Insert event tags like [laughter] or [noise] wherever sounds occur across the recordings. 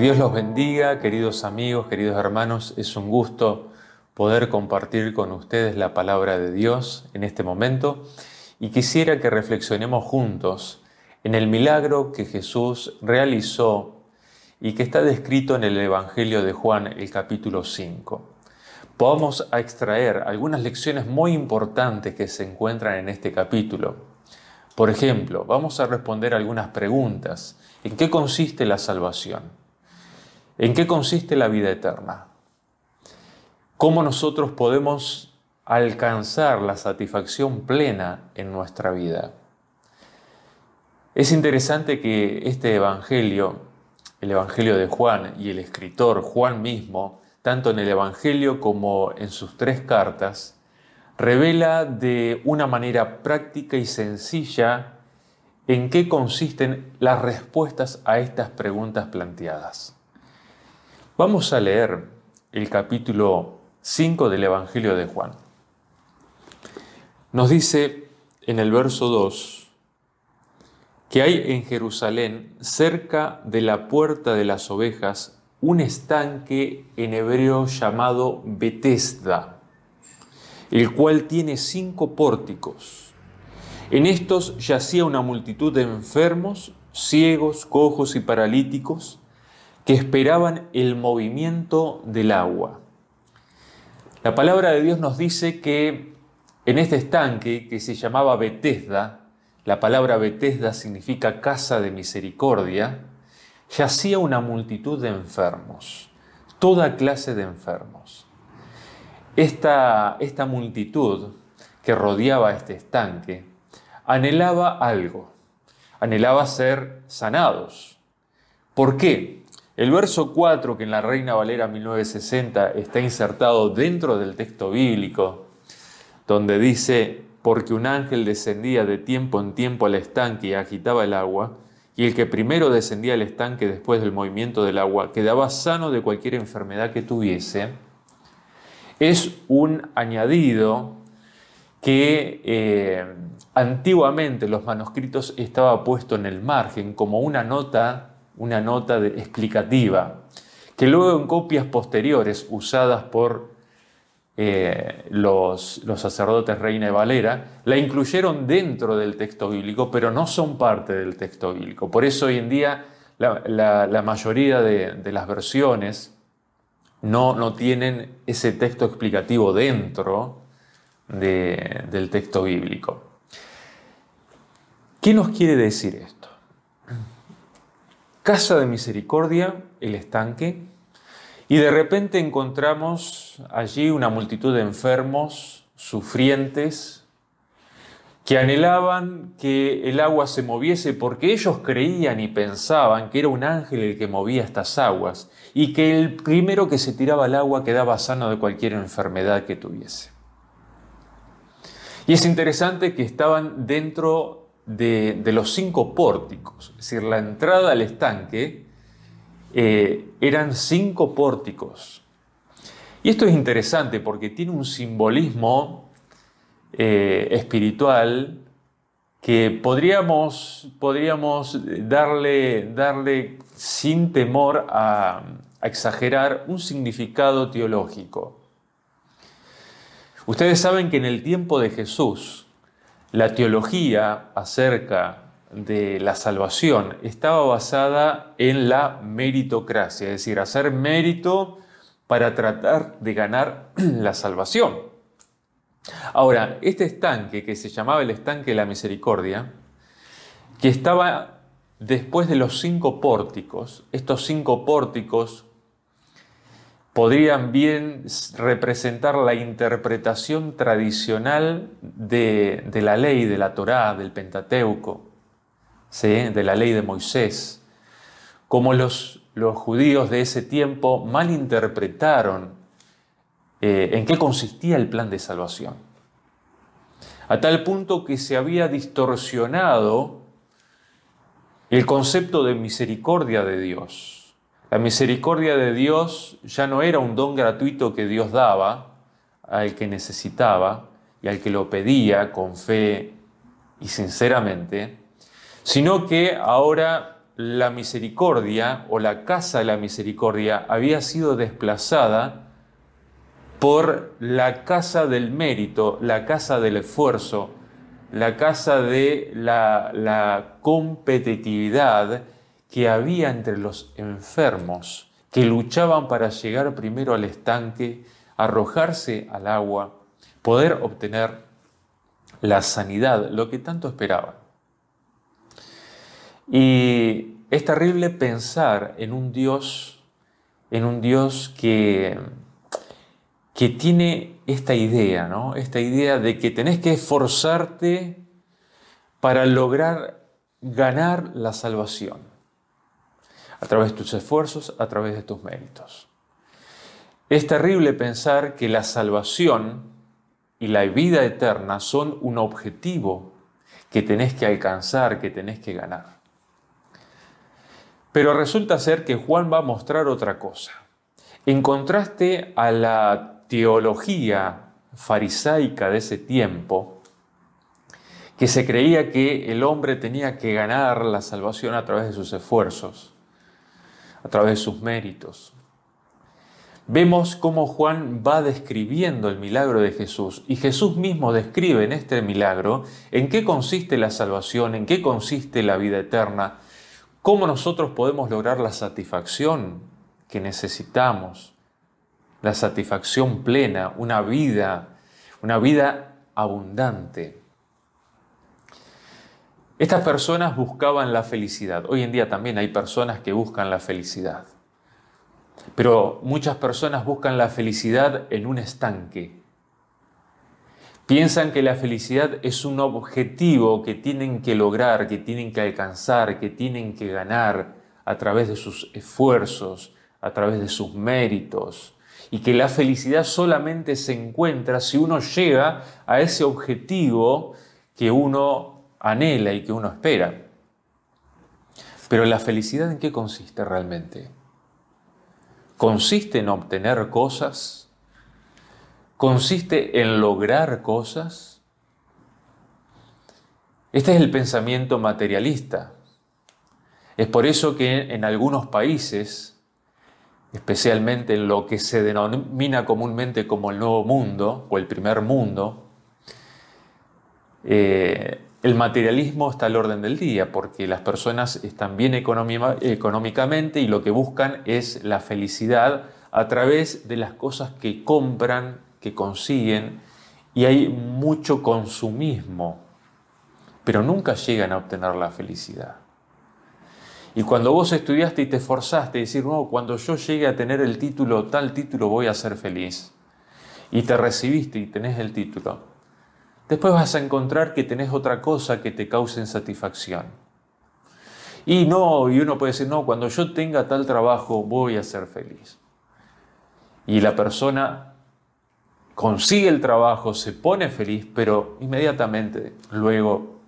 Dios los bendiga, queridos amigos, queridos hermanos. Es un gusto poder compartir con ustedes la palabra de Dios en este momento y quisiera que reflexionemos juntos en el milagro que Jesús realizó y que está descrito en el Evangelio de Juan, el capítulo 5. Podamos extraer algunas lecciones muy importantes que se encuentran en este capítulo. Por ejemplo, vamos a responder algunas preguntas. ¿En qué consiste la salvación? ¿En qué consiste la vida eterna? ¿Cómo nosotros podemos alcanzar la satisfacción plena en nuestra vida? Es interesante que este Evangelio, el Evangelio de Juan y el escritor Juan mismo, tanto en el Evangelio como en sus tres cartas, revela de una manera práctica y sencilla en qué consisten las respuestas a estas preguntas planteadas. Vamos a leer el capítulo 5 del Evangelio de Juan. Nos dice en el verso 2 que hay en Jerusalén, cerca de la puerta de las ovejas, un estanque en hebreo llamado Betesda, el cual tiene cinco pórticos. En estos yacía una multitud de enfermos, ciegos, cojos y paralíticos, que esperaban el movimiento del agua. La palabra de Dios nos dice que en este estanque que se llamaba Betesda, la palabra Betesda significa casa de misericordia, yacía una multitud de enfermos, toda clase de enfermos. Esta, esta multitud que rodeaba este estanque anhelaba algo, anhelaba ser sanados. ¿Por qué? El verso 4, que en la Reina Valera 1960 está insertado dentro del texto bíblico, donde dice, porque un ángel descendía de tiempo en tiempo al estanque y agitaba el agua, y el que primero descendía al estanque después del movimiento del agua quedaba sano de cualquier enfermedad que tuviese, es un añadido que eh, antiguamente los manuscritos estaba puesto en el margen como una nota una nota explicativa, que luego en copias posteriores usadas por eh, los, sacerdotes Reina y Valera, la incluyeron dentro del texto bíblico, pero no son parte del texto bíblico. Por eso hoy en día la, mayoría de, las versiones no, no, tienen ese texto explicativo dentro del texto bíblico. ¿Qué nos quiere decir esto? Casa de Misericordia, el estanque, y de repente encontramos allí una multitud de enfermos, sufrientes, que anhelaban que el agua se moviese porque ellos creían y pensaban que era un ángel el que movía estas aguas y que el primero que se tiraba al agua quedaba sano de cualquier enfermedad que tuviese. Y es interesante que estaban dentro de, los cinco pórticos, es decir, la entrada al estanque eh, eran cinco pórticos. Y esto es interesante porque tiene un simbolismo eh, espiritual que podríamos, podríamos darle, darle sin temor a exagerar un significado teológico. Ustedes saben que en el tiempo de Jesús, la teología acerca de la salvación estaba basada en la meritocracia, es decir, hacer mérito para tratar de ganar [clears throat] la salvación. Ahora, este estanque que se llamaba el estanque de la misericordia, que estaba después de los cinco pórticos, estos cinco pórticos podrían bien representar la interpretación tradicional de, la ley de la Torá, del Pentateuco, de la ley de Moisés, como los, judíos de ese tiempo malinterpretaron eh, en qué consistía el plan de salvación. A tal punto que se había distorsionado el concepto de misericordia de Dios la misericordia de Dios ya no era un don gratuito que Dios daba al que necesitaba y al que lo pedía con fe y sinceramente, sino que ahora la misericordia o la casa de la misericordia había sido desplazada por la casa del mérito, la casa del esfuerzo, la casa de la, competitividad que había entre los enfermos, que luchaban para llegar primero al estanque, arrojarse al agua, poder obtener la sanidad, lo que tanto esperaban. Y es terrible pensar en un Dios, en un Dios que, que tiene esta idea, ¿no? Esta idea de que tenés que esforzarte para lograr ganar la salvación. A través de tus esfuerzos, a través de tus méritos. Es terrible pensar que la salvación y la vida eterna son un objetivo que tenés que alcanzar, que tenés que ganar. Pero resulta ser que Juan va a mostrar otra cosa. En contraste a la teología farisaica de ese tiempo, que se creía que el hombre tenía que ganar la salvación a través de sus esfuerzos, a través de sus méritos, vemos cómo Juan va describiendo el milagro de Jesús y Jesús mismo describe en este milagro en qué consiste la salvación, en qué consiste la vida eterna, cómo nosotros podemos lograr la satisfacción que necesitamos, la satisfacción plena, una vida, una vida abundante. Estas personas buscaban la felicidad. Hoy en día también hay personas que buscan la felicidad. Pero muchas personas buscan la felicidad en un estanque. Piensan que la felicidad es un objetivo que tienen que lograr, que tienen que alcanzar, que tienen que ganar a través de sus esfuerzos, a través de sus méritos. Y que la felicidad solamente se encuentra si uno llega a ese objetivo que uno anhela y que uno espera. Pero la felicidad en qué consiste realmente? consiste en obtener cosas, consiste en lograr cosas. Este es el pensamiento materialista. Es por eso que en algunos países, especialmente en lo que se denomina comúnmente como el nuevo mundo o el primer mundo, eh, el materialismo está al orden del día porque las personas están bien económicamente y lo que buscan es la felicidad a través de las cosas que compran, que consiguen y hay mucho consumismo, pero nunca llegan a obtener la felicidad. Y cuando vos estudiaste y te esforzaste, decir, no, cuando yo llegue a tener el título, tal título, voy a ser feliz. Y te recibiste y tenés el título después vas a encontrar que tenés otra cosa que te cause insatisfacción. Y no, y uno puede decir, no, cuando yo tenga tal trabajo voy a ser feliz. Y la persona consigue el trabajo, se pone feliz, pero inmediatamente luego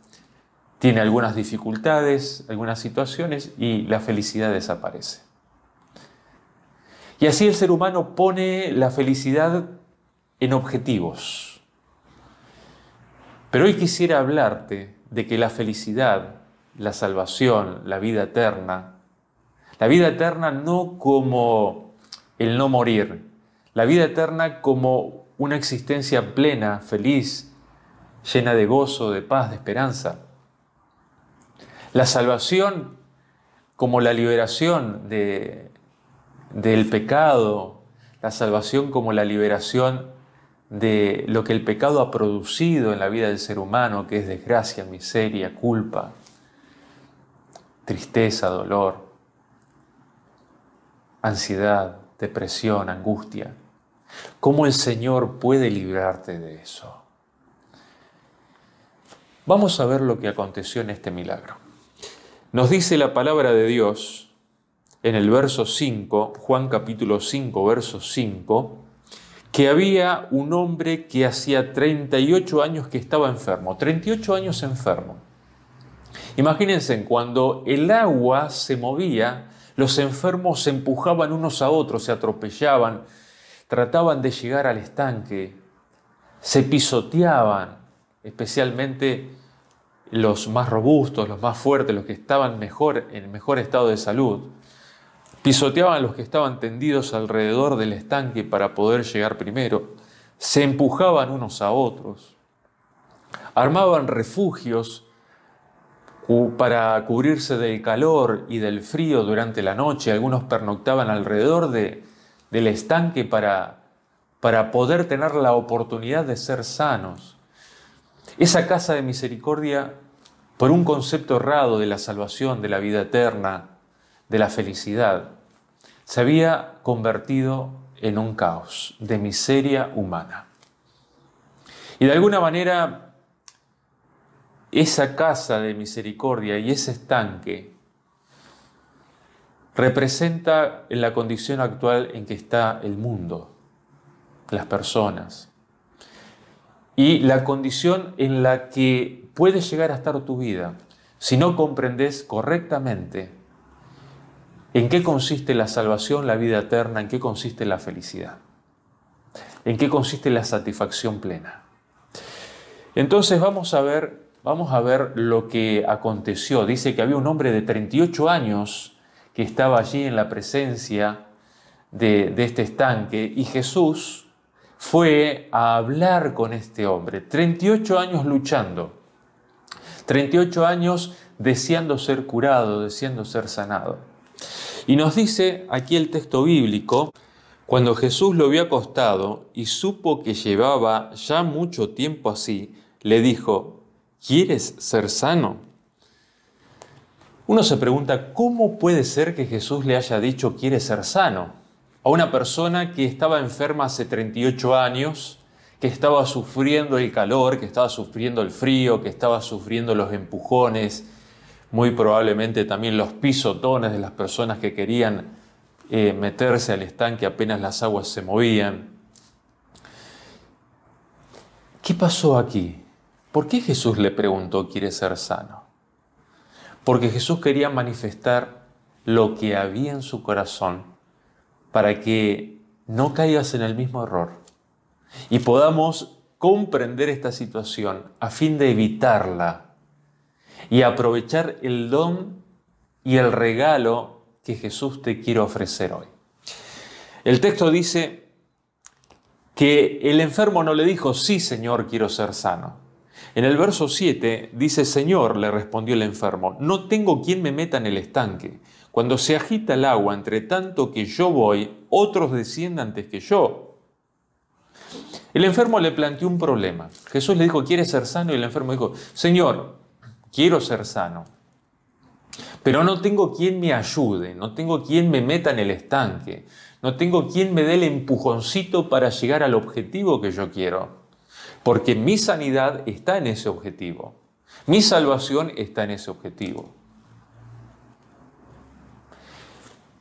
tiene algunas dificultades, algunas situaciones y la felicidad desaparece. Y así el ser humano pone la felicidad en objetivos pero hoy quisiera hablarte de que la felicidad, la salvación, la vida eterna, la vida eterna no como el no morir, la vida eterna como una existencia plena, feliz, llena de gozo, de paz, de esperanza. La salvación como la liberación de, del pecado, la salvación como la liberación de lo que el pecado ha producido en la vida del ser humano, que es desgracia, miseria, culpa, tristeza, dolor, ansiedad, depresión, angustia. ¿Cómo el Señor puede librarte de eso? Vamos a ver lo que aconteció en este milagro. Nos dice la palabra de Dios en el verso 5, Juan capítulo 5, verso 5, que había un hombre que hacía 38 años que estaba enfermo, 38 años enfermo. Imagínense, cuando el agua se movía, los enfermos se empujaban unos a otros, se atropellaban, trataban de llegar al estanque, se pisoteaban, especialmente los más robustos, los más fuertes, los que estaban mejor, en mejor estado de salud, pisoteaban a los que estaban tendidos alrededor del estanque para poder llegar primero, se empujaban unos a otros, armaban refugios para cubrirse del calor y del frío durante la noche, algunos pernoctaban alrededor de, del estanque para, para poder tener la oportunidad de ser sanos. Esa casa de misericordia, por un concepto errado de la salvación, de la vida eterna, de la felicidad, se había convertido en un caos de miseria humana. Y de alguna manera, esa casa de misericordia y ese estanque representa en la condición actual en que está el mundo, las personas, y la condición en la que puede llegar a estar tu vida si no comprendes correctamente en qué consiste la salvación, la vida eterna, en qué consiste la felicidad, en qué consiste la satisfacción plena. Entonces vamos a ver, vamos a ver lo que aconteció. Dice que había un hombre de 38 años que estaba allí en la presencia de, de este estanque y Jesús fue a hablar con este hombre. 38 años luchando, 38 años deseando ser curado, deseando ser sanado. Y nos dice aquí el texto bíblico, cuando Jesús lo vio acostado y supo que llevaba ya mucho tiempo así, le dijo, ¿quieres ser sano? Uno se pregunta, ¿cómo puede ser que Jesús le haya dicho, ¿quieres ser sano? A una persona que estaba enferma hace 38 años, que estaba sufriendo el calor, que estaba sufriendo el frío, que estaba sufriendo los empujones, muy probablemente también los pisotones de las personas que querían eh, meterse al estanque apenas las aguas se movían. ¿Qué pasó aquí? ¿Por qué Jesús le preguntó, ¿quiere ser sano? Porque Jesús quería manifestar lo que había en su corazón para que no caigas en el mismo error y podamos comprender esta situación a fin de evitarla y aprovechar el don y el regalo que Jesús te quiere ofrecer hoy. El texto dice que el enfermo no le dijo, sí Señor, quiero ser sano. En el verso 7 dice, Señor, le respondió el enfermo, no tengo quien me meta en el estanque. Cuando se agita el agua, entre tanto que yo voy, otros descienden antes que yo. El enfermo le planteó un problema. Jesús le dijo, ¿quieres ser sano? Y el enfermo dijo, Señor, quiero ser sano, pero no tengo quien me ayude, no tengo quien me meta en el estanque, no tengo quien me dé el empujoncito para llegar al objetivo que yo quiero. Porque mi sanidad está en ese objetivo. Mi salvación está en ese objetivo.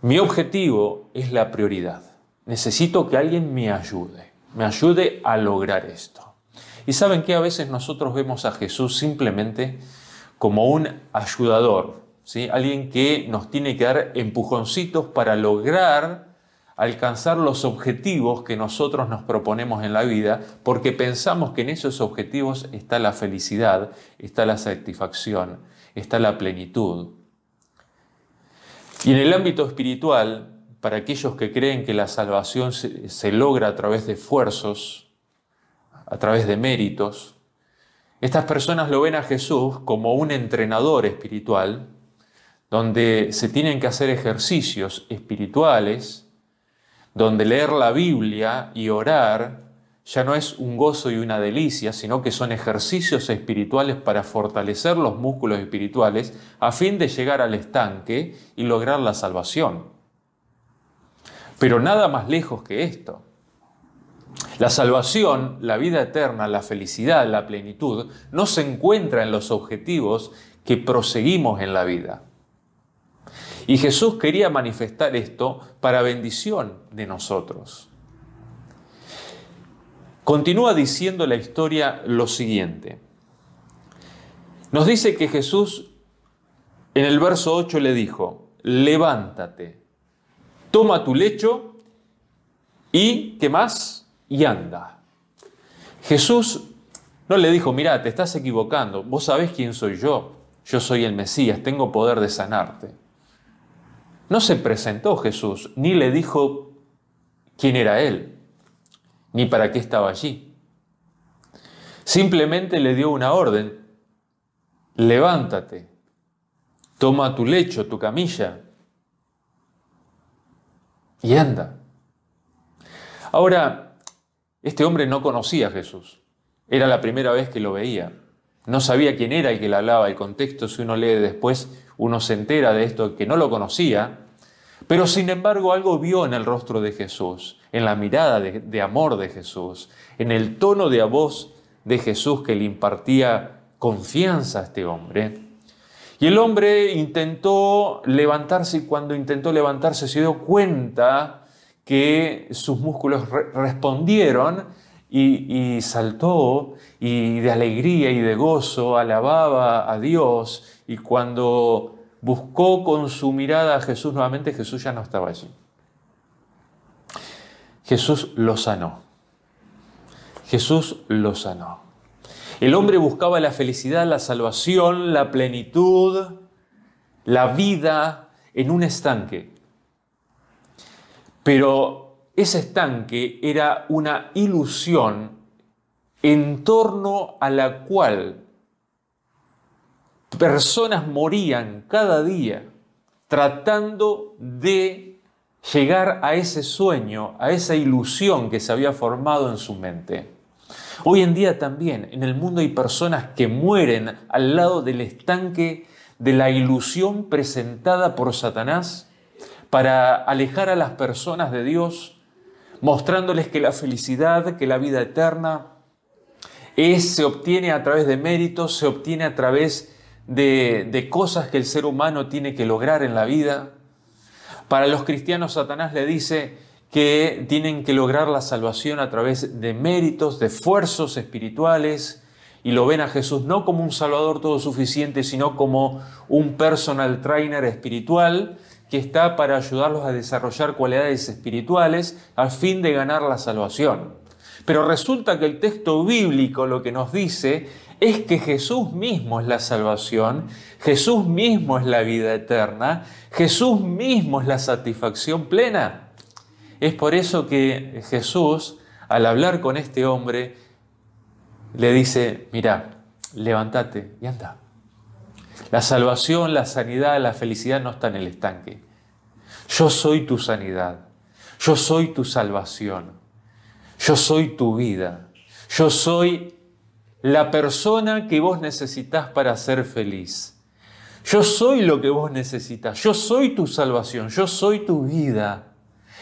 Mi objetivo es la prioridad. Necesito que alguien me ayude, me ayude a lograr esto. Y saben que a veces nosotros vemos a Jesús simplemente como un ayudador, ¿sí? alguien que nos tiene que dar empujoncitos para lograr alcanzar los objetivos que nosotros nos proponemos en la vida, porque pensamos que en esos objetivos está la felicidad, está la satisfacción, está la plenitud. Y en el ámbito espiritual, para aquellos que creen que la salvación se, logra a través de esfuerzos, a través de méritos, estas personas lo ven a Jesús como un entrenador espiritual, donde se tienen que hacer ejercicios espirituales, donde leer la Biblia y orar ya no es un gozo y una delicia, sino que son ejercicios espirituales para fortalecer los músculos espirituales a fin de llegar al estanque y lograr la salvación. Pero nada más lejos que esto. La salvación, la vida eterna, la felicidad, la plenitud, no se encuentra en los objetivos que proseguimos en la vida. Y Jesús quería manifestar esto para bendición de nosotros. Continúa diciendo la historia lo siguiente. Nos dice que Jesús en el verso 8 le dijo, levántate, toma tu lecho y, ¿qué más? Y anda. Jesús No le dijo, mira, te estás equivocando, vos sabés quién soy yo, yo soy el Mesías, tengo poder de sanarte. No se presentó Jesús, ni le dijo quién era él, ni para qué estaba allí. Simplemente le dio una orden, levántate, toma tu lecho, tu camilla y anda. Ahora, este hombre no conocía a Jesús. Era la primera vez que lo veía. No sabía quién era el que le hablaba. El contexto, si uno lee después, uno se entera de esto, que no lo conocía. Pero sin embargo algo vio en el rostro de Jesús, en la mirada de, amor de Jesús, en el tono de voz de Jesús que le impartía confianza a este hombre. Y el hombre intentó levantarse y cuando intentó levantarse se dio cuenta que sus músculos respondieron y, saltó y de alegría y de gozo alababa a Dios y cuando buscó con su mirada a Jesús nuevamente, Jesús ya no estaba allí. Jesús lo sanó. Jesús lo sanó. El hombre buscaba la felicidad, la salvación, la plenitud, la vida en un estanque. Pero ese estanque era una ilusión en torno a la cual personas morían cada día tratando de llegar a ese sueño, a esa ilusión que se había formado en su mente. Hoy en día también en el mundo hay personas que mueren al lado del estanque de la ilusión presentada por Satanás para alejar a las personas de Dios, mostrándoles que la felicidad, que la vida eterna, es, se obtiene a través de méritos, se obtiene a través de, de cosas que el ser humano tiene que lograr en la vida. Para los cristianos Satanás le dice que tienen que lograr la salvación a través de méritos, de esfuerzos espirituales, y lo ven a Jesús no como un Salvador todo suficiente, sino como un personal trainer espiritual que está para ayudarlos a desarrollar cualidades espirituales a fin de ganar la salvación. Pero resulta que el texto bíblico lo que nos dice es que Jesús mismo es la salvación, Jesús mismo es la vida eterna, Jesús mismo es la satisfacción plena. Es por eso que Jesús, al hablar con este hombre, le dice, mira, levántate y anda. La salvación, la sanidad, la felicidad no está en el estanque. Yo soy tu sanidad. Yo soy tu salvación. Yo soy tu vida. Yo soy la persona que vos necesitas para ser feliz. Yo soy lo que vos necesitas. Yo soy tu salvación. Yo soy tu vida.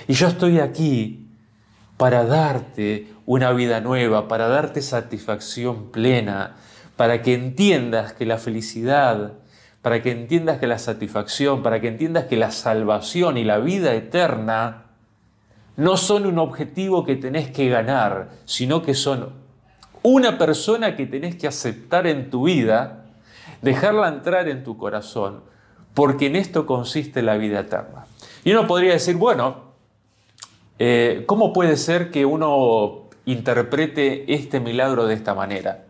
Y yo estoy aquí para darte una vida nueva, para darte satisfacción plena, para que entiendas que la felicidad, para que entiendas que la satisfacción, para que entiendas que la salvación y la vida eterna no son un objetivo que tenés que ganar, sino que son una persona que tenés que aceptar en tu vida, dejarla entrar en tu corazón, porque en esto consiste la vida eterna. Y uno podría decir, bueno, eh, ¿cómo puede ser que uno interprete este milagro de esta manera?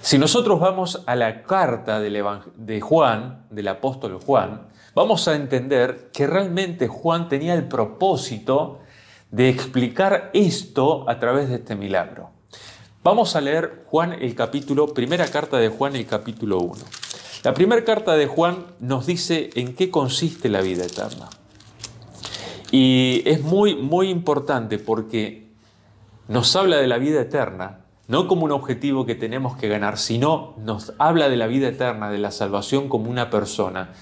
Si nosotros vamos a la carta de Juan, del apóstol Juan, vamos a entender que realmente Juan tenía el propósito de explicar esto a través de este milagro. Vamos a leer Juan el capítulo, primera carta de Juan el capítulo 1. La primera carta de Juan nos dice en qué consiste la vida eterna. Y es muy, muy importante porque nos habla de la vida eterna no como un objetivo que tenemos que ganar, sino nos habla de la vida eterna, de la salvación como una persona,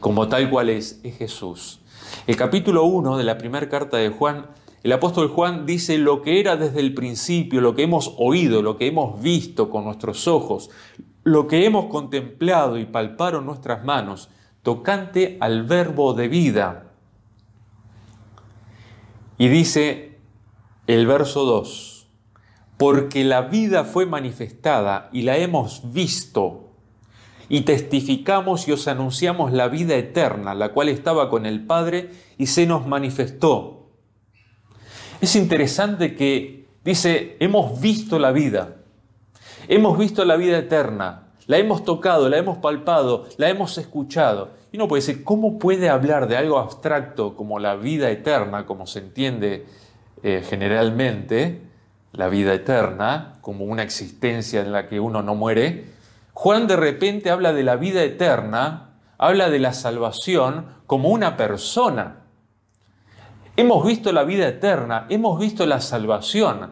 como tal cual es, es Jesús. El capítulo 1 de la primera carta de Juan, el apóstol Juan dice lo que era desde el principio, lo que hemos oído, lo que hemos visto con nuestros ojos, lo que hemos contemplado y palparon nuestras manos, tocante al verbo de vida. Y dice el verso 2, porque la vida fue manifestada y la hemos visto, y testificamos y os anunciamos la vida eterna, la cual estaba con el Padre y se nos manifestó. Es interesante que dice, hemos visto la vida. Hemos visto la vida eterna, la hemos tocado, la hemos palpado, la hemos escuchado. Y uno puede decir, ¿cómo puede hablar de algo abstracto como la vida eterna, como se entiende eh, generalmente, la vida eterna, como una existencia en la que uno no muere? Juan de repente habla de la vida eterna, habla de la salvación como una persona. Hemos visto la vida eterna, hemos visto la salvación,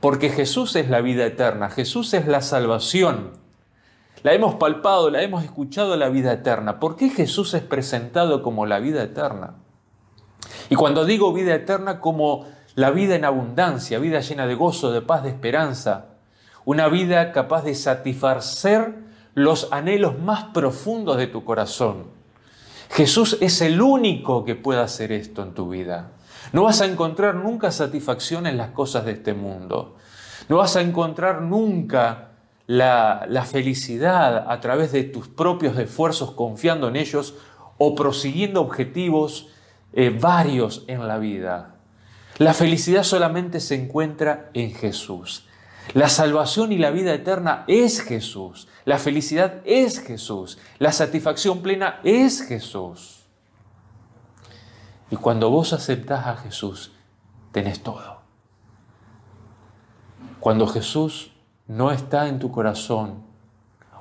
porque Jesús es la vida eterna, Jesús es la salvación. La hemos palpado, la hemos escuchado la vida eterna. ¿Por qué Jesús es presentado como la vida eterna? Y cuando digo vida eterna, como la vida en abundancia, vida llena de gozo, de paz, de esperanza, una vida capaz de satisfacer los anhelos más profundos de tu corazón. Jesús es el único que puede hacer esto en tu vida. No vas a encontrar nunca satisfacción en las cosas de este mundo. No vas a encontrar nunca la, felicidad a través de tus propios esfuerzos confiando en ellos o prosiguiendo objetivos eh, varios en la vida. La felicidad solamente se encuentra en Jesús. La salvación y la vida eterna es Jesús. La felicidad es Jesús. La satisfacción plena es Jesús. Y cuando vos aceptás a Jesús, tenés todo. Cuando Jesús no está en tu corazón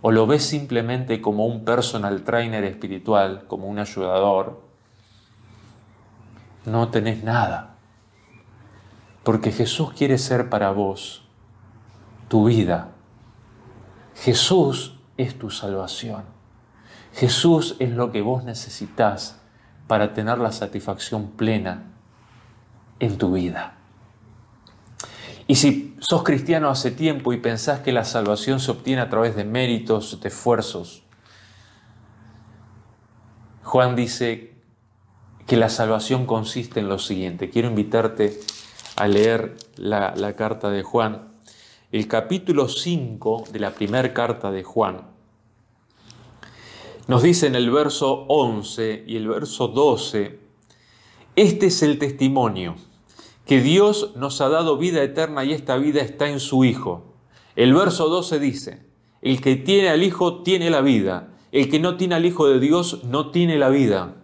o lo ves simplemente como un personal trainer espiritual, como un ayudador, no tenés nada. Porque Jesús quiere ser para vos tu vida. Jesús es tu salvación. Jesús es lo que vos necesitas para tener la satisfacción plena en tu vida. Y si sos cristiano hace tiempo y pensás que la salvación se obtiene a través de méritos, de esfuerzos, Juan dice que la salvación consiste en lo siguiente. Quiero invitarte a leer la, carta de Juan, el capítulo 5 de la primera carta de Juan. Nos dice en el verso 11 y el verso 12, este es el testimonio que Dios nos ha dado vida eterna y esta vida está en su Hijo. El verso 12 dice, el que tiene al Hijo tiene la vida, el que no tiene al Hijo de Dios no tiene la vida.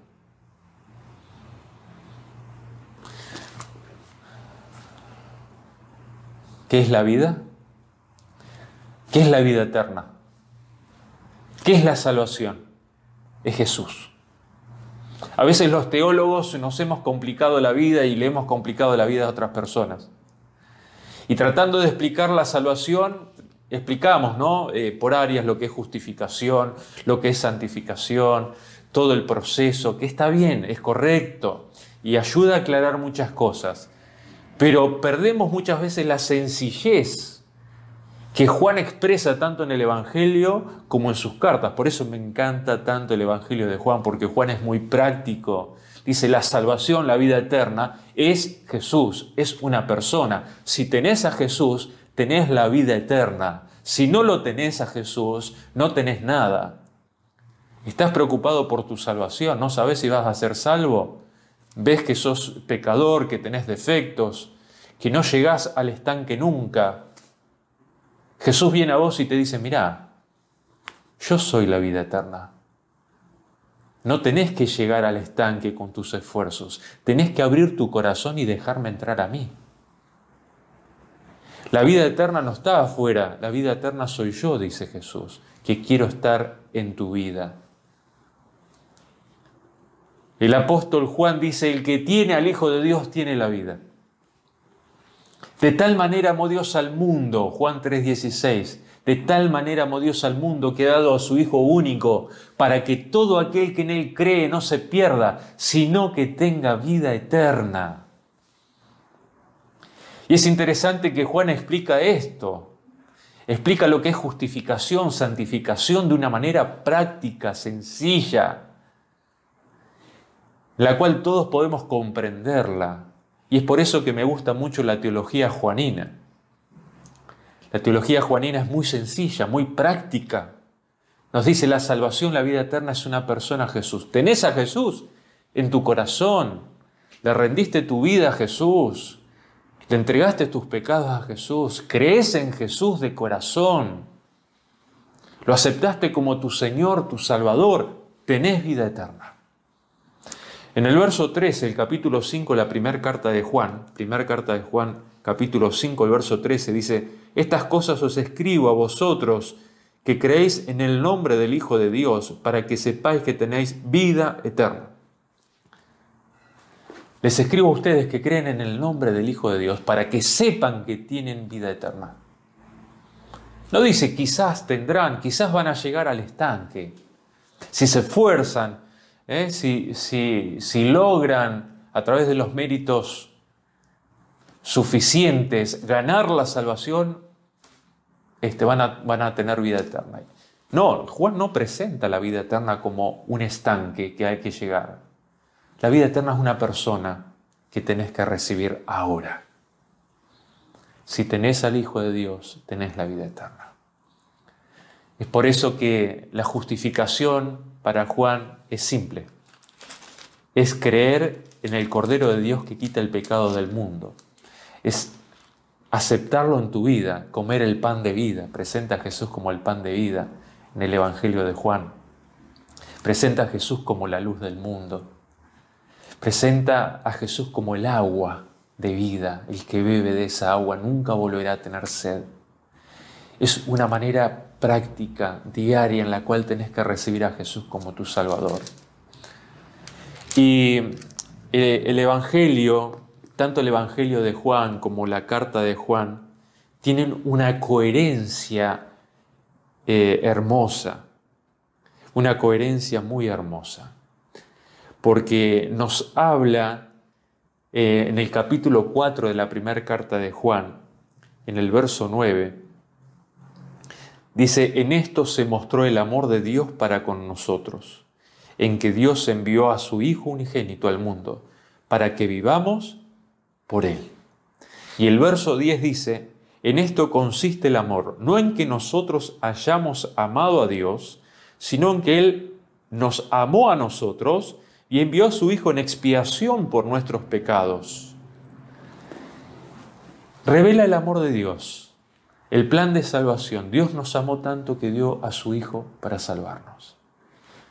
¿Qué es la vida? ¿Qué es la vida eterna? ¿Qué es la salvación? Es Jesús. A veces los teólogos nos hemos complicado la vida y le hemos complicado la vida a otras personas. Y tratando de explicar la salvación, explicamos ¿no? Eh, por áreas lo que es justificación, lo que es santificación, todo el proceso, que está bien, es correcto y ayuda a aclarar muchas cosas. Pero perdemos muchas veces la sencillez que Juan expresa tanto en el Evangelio como en sus cartas. Por eso me encanta tanto el Evangelio de Juan, porque Juan es muy práctico. Dice, la salvación, la vida eterna, es Jesús, es una persona. Si tenés a Jesús, tenés la vida eterna. Si no lo tenés a Jesús, no tenés nada. ¿Estás preocupado por tu salvación? ¿No sabes si vas a ser salvo? ¿Ves que sos pecador, que tenés defectos, que no llegás al estanque nunca? Jesús viene a vos y te dice, mirá, yo soy la vida eterna. No tenés que llegar al estanque con tus esfuerzos, tenés que abrir tu corazón y dejarme entrar a mí. La vida eterna no está afuera, la vida eterna soy yo, dice Jesús, que quiero estar en tu vida. El apóstol Juan dice, el que tiene al Hijo de Dios tiene la vida. De tal manera amó Dios al mundo, Juan 3:16, de tal manera amó Dios al mundo que ha dado a su Hijo único, para que todo aquel que en Él cree no se pierda, sino que tenga vida eterna. Y es interesante que Juan explica esto, explica lo que es justificación, santificación de una manera práctica, sencilla, la cual todos podemos comprenderla. Y es por eso que me gusta mucho la teología juanina. La teología juanina es muy sencilla, muy práctica. Nos dice la salvación, la vida eterna es una persona Jesús. Tenés a Jesús en tu corazón. Le rendiste tu vida a Jesús. le entregaste tus pecados a Jesús, crees en Jesús de corazón, lo aceptaste como tu Señor, tu Salvador, tenés vida eterna. En el verso 13, el capítulo 5, la primera carta de Juan, primera carta de Juan, capítulo 5, el verso 13, dice, estas cosas os escribo a vosotros que creéis en el nombre del Hijo de Dios, para que sepáis que tenéis vida eterna. Les escribo a ustedes que creen en el nombre del Hijo de Dios para que sepan que tienen vida eterna. No dice quizás tendrán, quizás van a llegar al estanque. Si se esfuerzan, ¿eh? si, si, logran a través de los méritos suficientes ganar la salvación, este, van, a, van a tener vida eterna. No, Juan no presenta la vida eterna como un estanque que hay que llegar. La vida eterna es una persona que tenés que recibir ahora. Si tenés al Hijo de Dios, tenés la vida eterna. Es por eso que la justificación para Juan es simple. Es creer en el Cordero de Dios que quita el pecado del mundo. Es aceptarlo en tu vida, comer el pan de vida. Presenta a Jesús como el pan de vida en el Evangelio de Juan. Presenta a Jesús como la luz del mundo. Presenta a Jesús como el agua de vida. El que bebe de esa agua nunca volverá a tener sed. Es una manera práctica, diaria, en la cual tenés que recibir a Jesús como tu Salvador. Y eh, el Evangelio, tanto el Evangelio de Juan como la carta de Juan, tienen una coherencia eh, hermosa, una coherencia muy hermosa porque nos habla eh, en el capítulo 4 de la primera carta de Juan, en el verso 9, dice, en esto se mostró el amor de Dios para con nosotros, en que Dios envió a su Hijo unigénito al mundo, para que vivamos por Él. Y el verso 10 dice, en esto consiste el amor, no en que nosotros hayamos amado a Dios, sino en que Él nos amó a nosotros y envió a su Hijo en expiación por nuestros pecados. Revela el amor de Dios, el plan de salvación. Dios nos amó tanto que dio a su Hijo para salvarnos.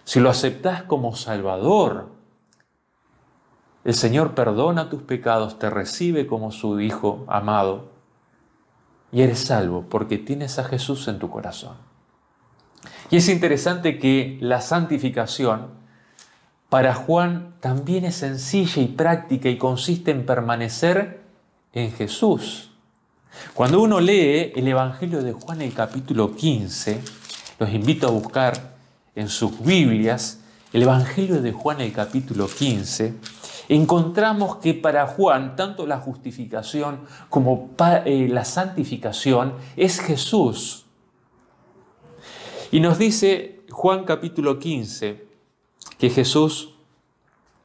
Si lo aceptás como Salvador, el Señor perdona tus pecados, te recibe como su Hijo amado y eres salvo porque tienes a Jesús en tu corazón. Y es interesante que la santificación para Juan también es sencilla y práctica y consiste en permanecer en Jesús. Cuando uno lee el Evangelio de Juan, el capítulo 15, los invito a buscar en sus Biblias el Evangelio de Juan, el capítulo 15, encontramos que para Juan tanto la justificación como eh, la santificación es Jesús. Y nos dice Juan capítulo 15, que Jesús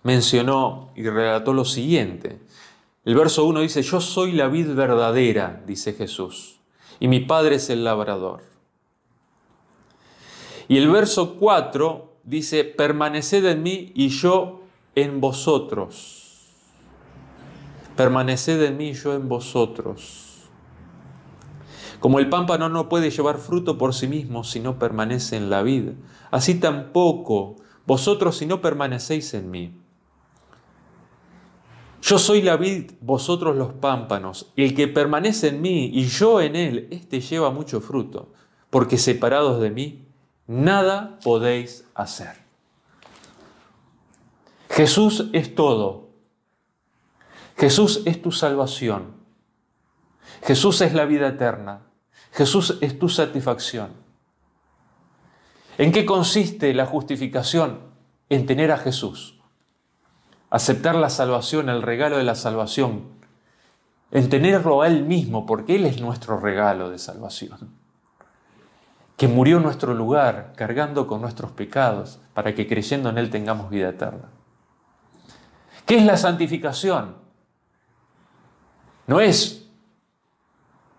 mencionó y relató lo siguiente. El verso 1 dice, yo soy la vid verdadera, dice Jesús, y mi Padre es el labrador. Y el verso 4 dice, permaneced en mí y yo en vosotros. Permaneced en mí y yo en vosotros. Como el pámpano no puede llevar fruto por sí mismo si no permanece en la vid, así tampoco vosotros si no permanecéis en mí. Yo soy la vid, vosotros los pámpanos. El que permanece en mí y yo en él, éste lleva mucho fruto, porque separados de mí, nada podéis hacer. Jesús es todo. Jesús es tu salvación. Jesús es la vida eterna. Jesús es tu satisfacción. ¿En qué consiste la justificación? En tener a Jesús, aceptar la salvación, el regalo de la salvación, en tenerlo a Él mismo, porque Él es nuestro regalo de salvación, que murió en nuestro lugar, cargando con nuestros pecados, para que creyendo en Él tengamos vida eterna. ¿Qué es la santificación? No es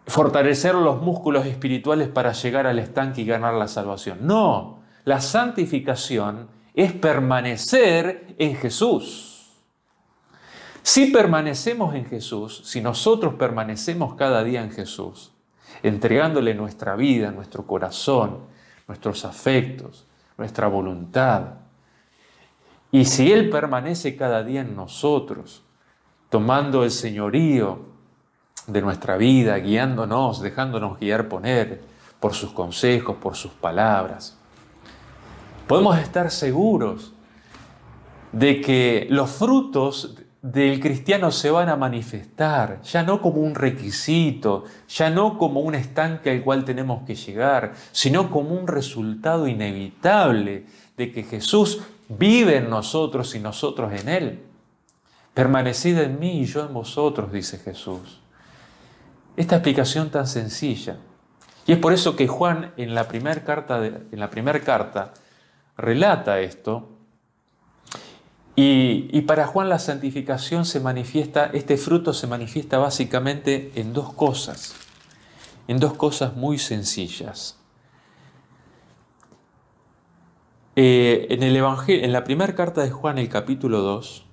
fortalecer los músculos espirituales para llegar al estanque y ganar la salvación. No, la santificación es permanecer en Jesús. Si permanecemos en Jesús, si nosotros permanecemos cada día en Jesús, entregándole nuestra vida, nuestro corazón, nuestros afectos, nuestra voluntad, y si Él permanece cada día en nosotros, tomando el señorío de nuestra vida, guiándonos, dejándonos guiar por Él, por sus consejos, por sus palabras, podemos estar seguros de que los frutos del cristiano se van a manifestar, ya no como un requisito, ya no como un estanque al cual tenemos que llegar, sino como un resultado inevitable de que Jesús vive en nosotros y nosotros en Él. Permanecid en mí y yo en vosotros, dice Jesús. Esta explicación tan sencilla. Y es por eso que Juan en la primera carta, en la primera carta relata esto y, para Juan la santificación se manifiesta, este fruto se manifiesta básicamente en dos cosas, en dos cosas muy sencillas. Eh, en, el Evangelio, en la primera carta de Juan, el capítulo 2,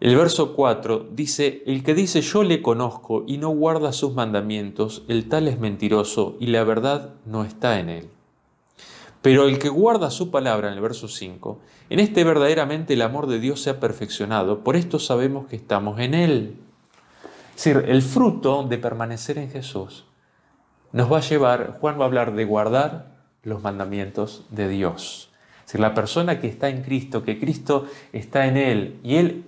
el verso 4 dice, el que dice yo le conozco y no guarda sus mandamientos, el tal es mentiroso y la verdad no está en él. Pero el que guarda su palabra, en el verso 5, en este verdaderamente el amor de Dios se ha perfeccionado, por esto sabemos que estamos en Él. Es decir, el fruto de permanecer en Jesús nos va a llevar, Juan va a hablar de guardar los mandamientos de Dios. Es decir, la persona que está en Cristo, que Cristo está en Él y Él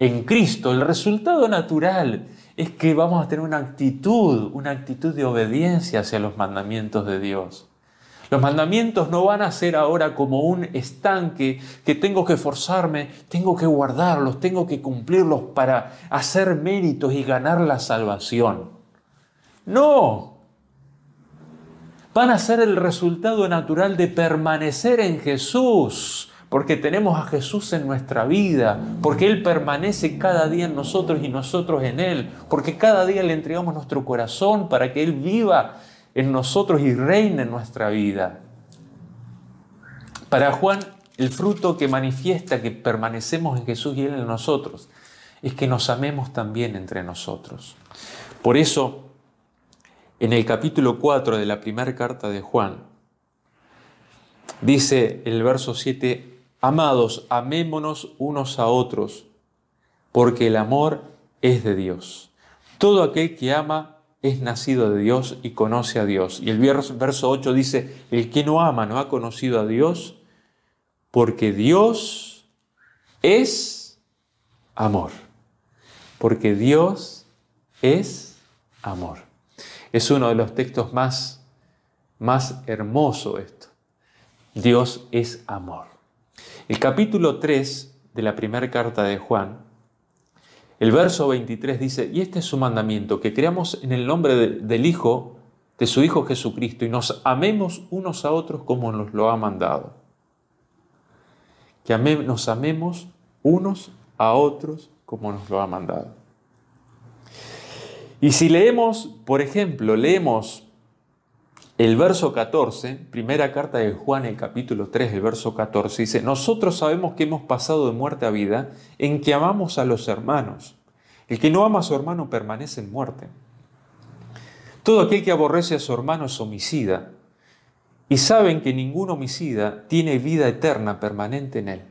en Cristo, el resultado natural es que vamos a tener una actitud, una actitud de obediencia hacia los mandamientos de Dios. Los mandamientos no van a ser ahora como un estanque que tengo que forzarme, tengo que guardarlos, tengo que cumplirlos para hacer méritos y ganar la salvación. No. Van a ser el resultado natural de permanecer en Jesús, porque tenemos a Jesús en nuestra vida, porque Él permanece cada día en nosotros y nosotros en Él, porque cada día le entregamos nuestro corazón para que Él viva en nosotros y reina en nuestra vida. Para Juan, el fruto que manifiesta que permanecemos en Jesús y Él en nosotros es que nos amemos también entre nosotros. Por eso, en el capítulo 4 de la primera carta de Juan, dice el verso 7, Amados, amémonos unos a otros, porque el amor es de Dios. Todo aquel que ama es nacido de Dios y conoce a Dios. Y el verso 8 dice, el que no ama no ha conocido a Dios porque Dios es amor. Porque Dios es amor. Es uno de los textos más, más hermosos esto. Dios es amor. El capítulo 3 de la primera carta de Juan el verso 23 dice, y este es su mandamiento, que creamos en el nombre del Hijo, de su Hijo Jesucristo, y nos amemos unos a otros como nos lo ha mandado. Que nos amemos unos a otros como nos lo ha mandado. Y si leemos, por ejemplo, leemos el verso 14, primera carta de Juan, el capítulo 3, el verso 14, dice, nosotros sabemos que hemos pasado de muerte a vida en que amamos a los hermanos. El que no ama a su hermano permanece en muerte. Todo aquel que aborrece a su hermano es homicida. Y saben que ningún homicida tiene vida eterna permanente en él.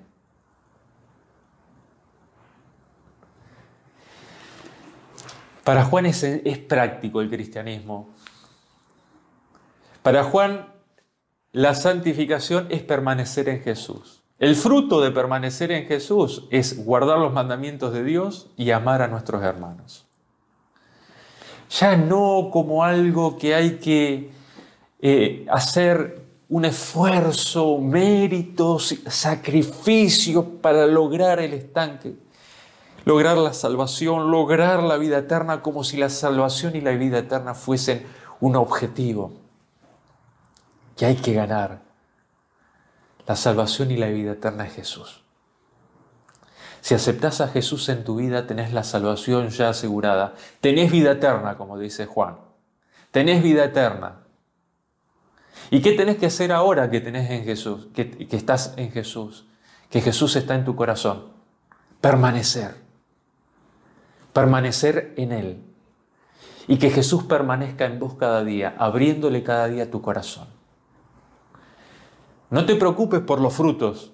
Para Juan es, es práctico el cristianismo. Para Juan, la santificación es permanecer en Jesús. El fruto de permanecer en Jesús es guardar los mandamientos de Dios y amar a nuestros hermanos. Ya no como algo que hay que eh, hacer un esfuerzo, méritos, sacrificio para lograr el estanque, lograr la salvación, lograr la vida eterna, como si la salvación y la vida eterna fuesen un objetivo que hay que ganar. La salvación y la vida eterna es Jesús. Si aceptas a Jesús en tu vida, tenés la salvación ya asegurada. Tenés vida eterna, como dice Juan. Tenés vida eterna. ¿Y qué tenés que hacer ahora que tenés en Jesús, que, que estás en Jesús? Que Jesús está en tu corazón. permanecer. Permanecer en Él. Y que Jesús permanezca en vos cada día, abriéndole cada día tu corazón. No te preocupes por los frutos.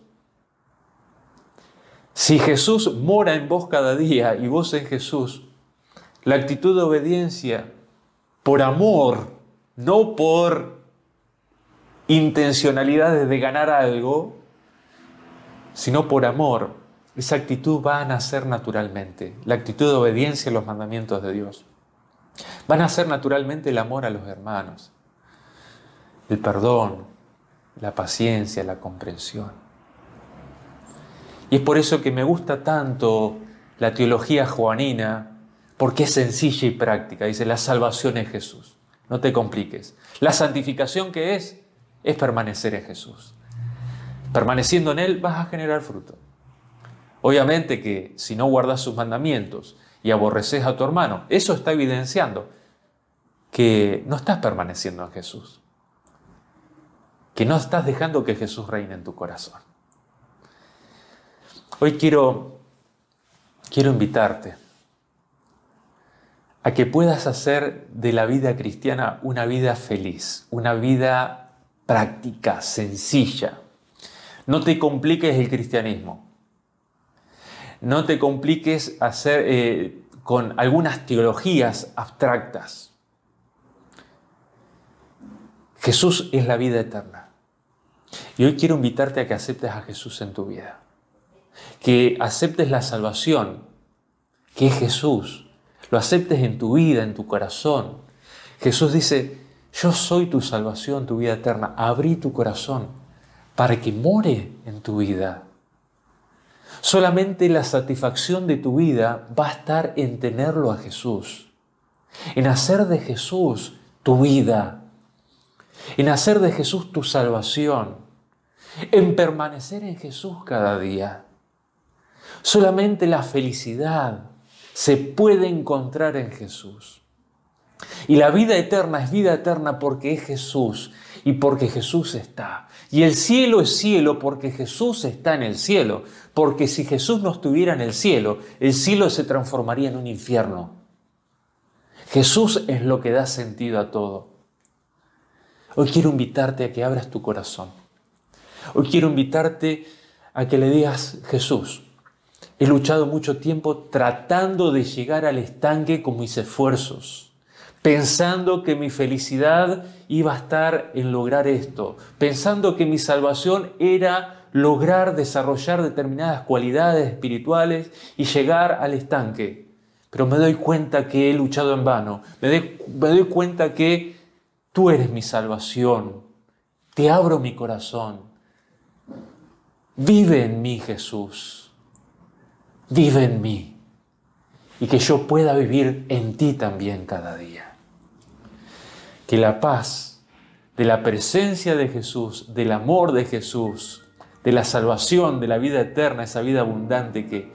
Si Jesús mora en vos cada día y vos en Jesús, la actitud de obediencia por amor, no por intencionalidades de ganar algo, sino por amor, esa actitud va a nacer naturalmente, la actitud de obediencia a los mandamientos de Dios. Va a nacer naturalmente el amor a los hermanos, el perdón, la paciencia, la comprensión. Y es por eso que me gusta tanto la teología juanina, porque es sencilla y práctica. Dice, la salvación es Jesús. No te compliques. La santificación que es, es permanecer en Jesús. Permaneciendo en Él vas a generar fruto. Obviamente que si no guardas sus mandamientos y aborreces a tu hermano, eso está evidenciando que no estás permaneciendo en Jesús que no estás dejando que Jesús reine en tu corazón. Hoy quiero, quiero invitarte a que puedas hacer de la vida cristiana una vida feliz, una vida práctica, sencilla. No te compliques el cristianismo. No te compliques hacer eh, con algunas teologías abstractas. Jesús es la vida eterna. Y hoy quiero invitarte a que aceptes a Jesús en tu vida. Que aceptes la salvación, que es Jesús. Lo aceptes en tu vida, en tu corazón. Jesús dice, yo soy tu salvación, tu vida eterna. Abrí tu corazón para que more en tu vida. Solamente la satisfacción de tu vida va a estar en tenerlo a Jesús, en hacer de Jesús tu vida, en hacer de Jesús tu salvación en permanecer en Jesús cada día. Solamente la felicidad se puede encontrar en Jesús. Y la vida eterna es vida eterna porque es Jesús y porque Jesús está. Y el cielo es cielo porque Jesús está en el cielo. Porque si Jesús no estuviera en el cielo, el cielo se transformaría en un infierno. Jesús es lo que da sentido a todo. Hoy quiero invitarte a que abras tu corazón Hoy quiero invitarte a que le digas, Jesús, he luchado mucho tiempo tratando de llegar al estanque con mis esfuerzos, pensando que mi felicidad iba a estar en lograr esto, pensando que mi salvación era lograr desarrollar determinadas cualidades espirituales y llegar al estanque. Pero me doy cuenta que he luchado en vano, me doy, me doy cuenta que tú eres mi salvación, te abro mi corazón, Vive en mí, Jesús. Vive en mí. Y que yo pueda vivir en ti también cada día. Que la paz de la presencia de Jesús, del amor de Jesús, de la salvación, de la vida eterna, esa vida abundante que,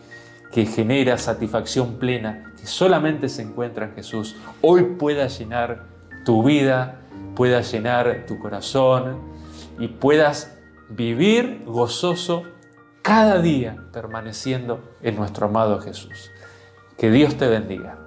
que genera satisfacción plena, que solamente se encuentra en Jesús, hoy pueda llenar tu vida, pueda llenar tu corazón y puedas vivir gozoso cada día permaneciendo en nuestro amado Jesús. Que Dios te bendiga.